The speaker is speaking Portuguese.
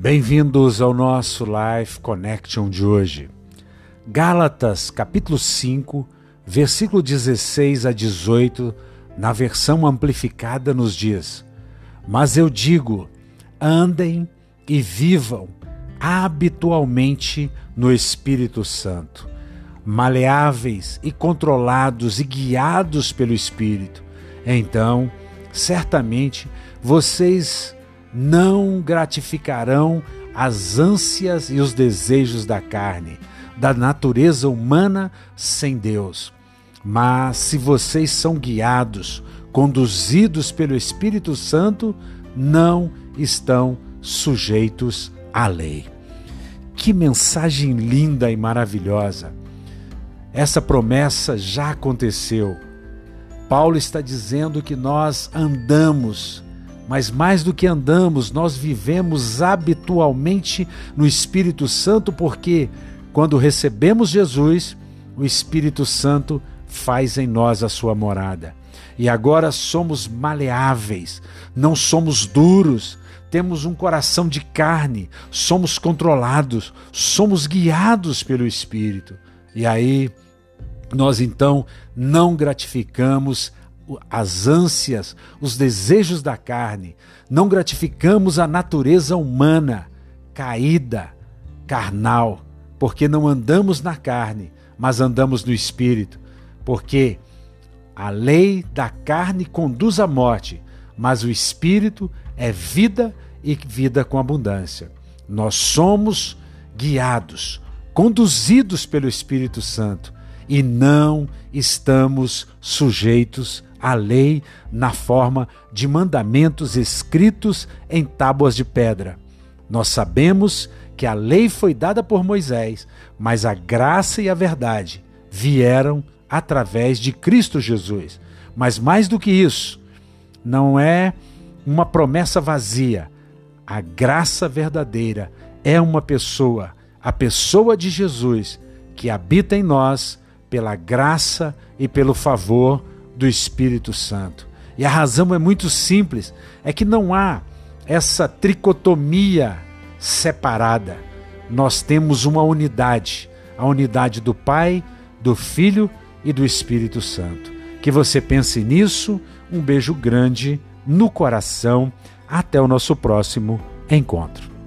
Bem-vindos ao nosso Life Connection de hoje. Gálatas, capítulo 5, versículo 16 a 18, na versão amplificada, nos diz: Mas eu digo, andem e vivam habitualmente no Espírito Santo, maleáveis e controlados e guiados pelo Espírito. Então, certamente vocês não gratificarão as ânsias e os desejos da carne, da natureza humana sem Deus. Mas se vocês são guiados, conduzidos pelo Espírito Santo, não estão sujeitos à lei. Que mensagem linda e maravilhosa! Essa promessa já aconteceu. Paulo está dizendo que nós andamos mas mais do que andamos, nós vivemos habitualmente no Espírito Santo, porque quando recebemos Jesus, o Espírito Santo faz em nós a sua morada. E agora somos maleáveis, não somos duros, temos um coração de carne, somos controlados, somos guiados pelo Espírito. E aí, nós então não gratificamos as ânsias, os desejos da carne, não gratificamos a natureza humana caída, carnal, porque não andamos na carne, mas andamos no espírito, porque a lei da carne conduz à morte, mas o espírito é vida e vida com abundância. Nós somos guiados, conduzidos pelo Espírito Santo e não estamos sujeitos a lei na forma de mandamentos escritos em tábuas de pedra. Nós sabemos que a lei foi dada por Moisés, mas a graça e a verdade vieram através de Cristo Jesus. Mas mais do que isso, não é uma promessa vazia. A graça verdadeira é uma pessoa, a pessoa de Jesus, que habita em nós pela graça e pelo favor do Espírito Santo. E a razão é muito simples: é que não há essa tricotomia separada. Nós temos uma unidade, a unidade do Pai, do Filho e do Espírito Santo. Que você pense nisso. Um beijo grande no coração. Até o nosso próximo encontro.